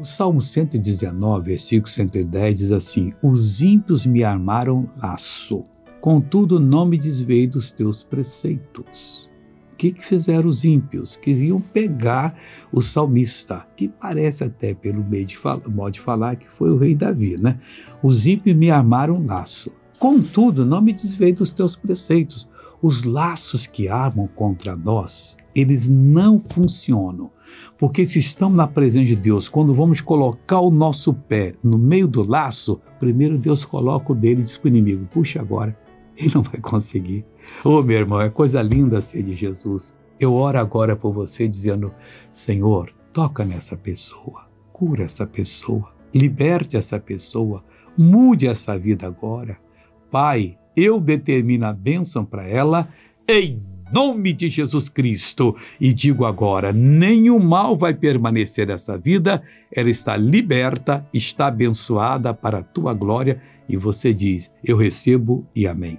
O Salmo 119, versículo 110 diz assim: Os ímpios me armaram laço, contudo não me desviei dos teus preceitos. O que, que fizeram os ímpios? Queriam pegar o salmista, que parece até pelo meio de modo de falar que foi o rei Davi, né? Os ímpios me armaram laço. Contudo, não me desviei dos teus preceitos. Os laços que armam contra nós, eles não funcionam. Porque se estamos na presença de Deus, quando vamos colocar o nosso pé no meio do laço, primeiro Deus coloca o dele e diz para o inimigo: puxa agora, ele não vai conseguir. Ô oh, meu irmão, é coisa linda ser de Jesus. Eu oro agora por você dizendo: Senhor, toca nessa pessoa, cura essa pessoa, liberte essa pessoa, mude essa vida agora. Pai, eu determino a bênção para ela em nome de Jesus Cristo. E digo agora: nenhum mal vai permanecer nessa vida, ela está liberta, está abençoada para a tua glória. E você diz: Eu recebo e amém.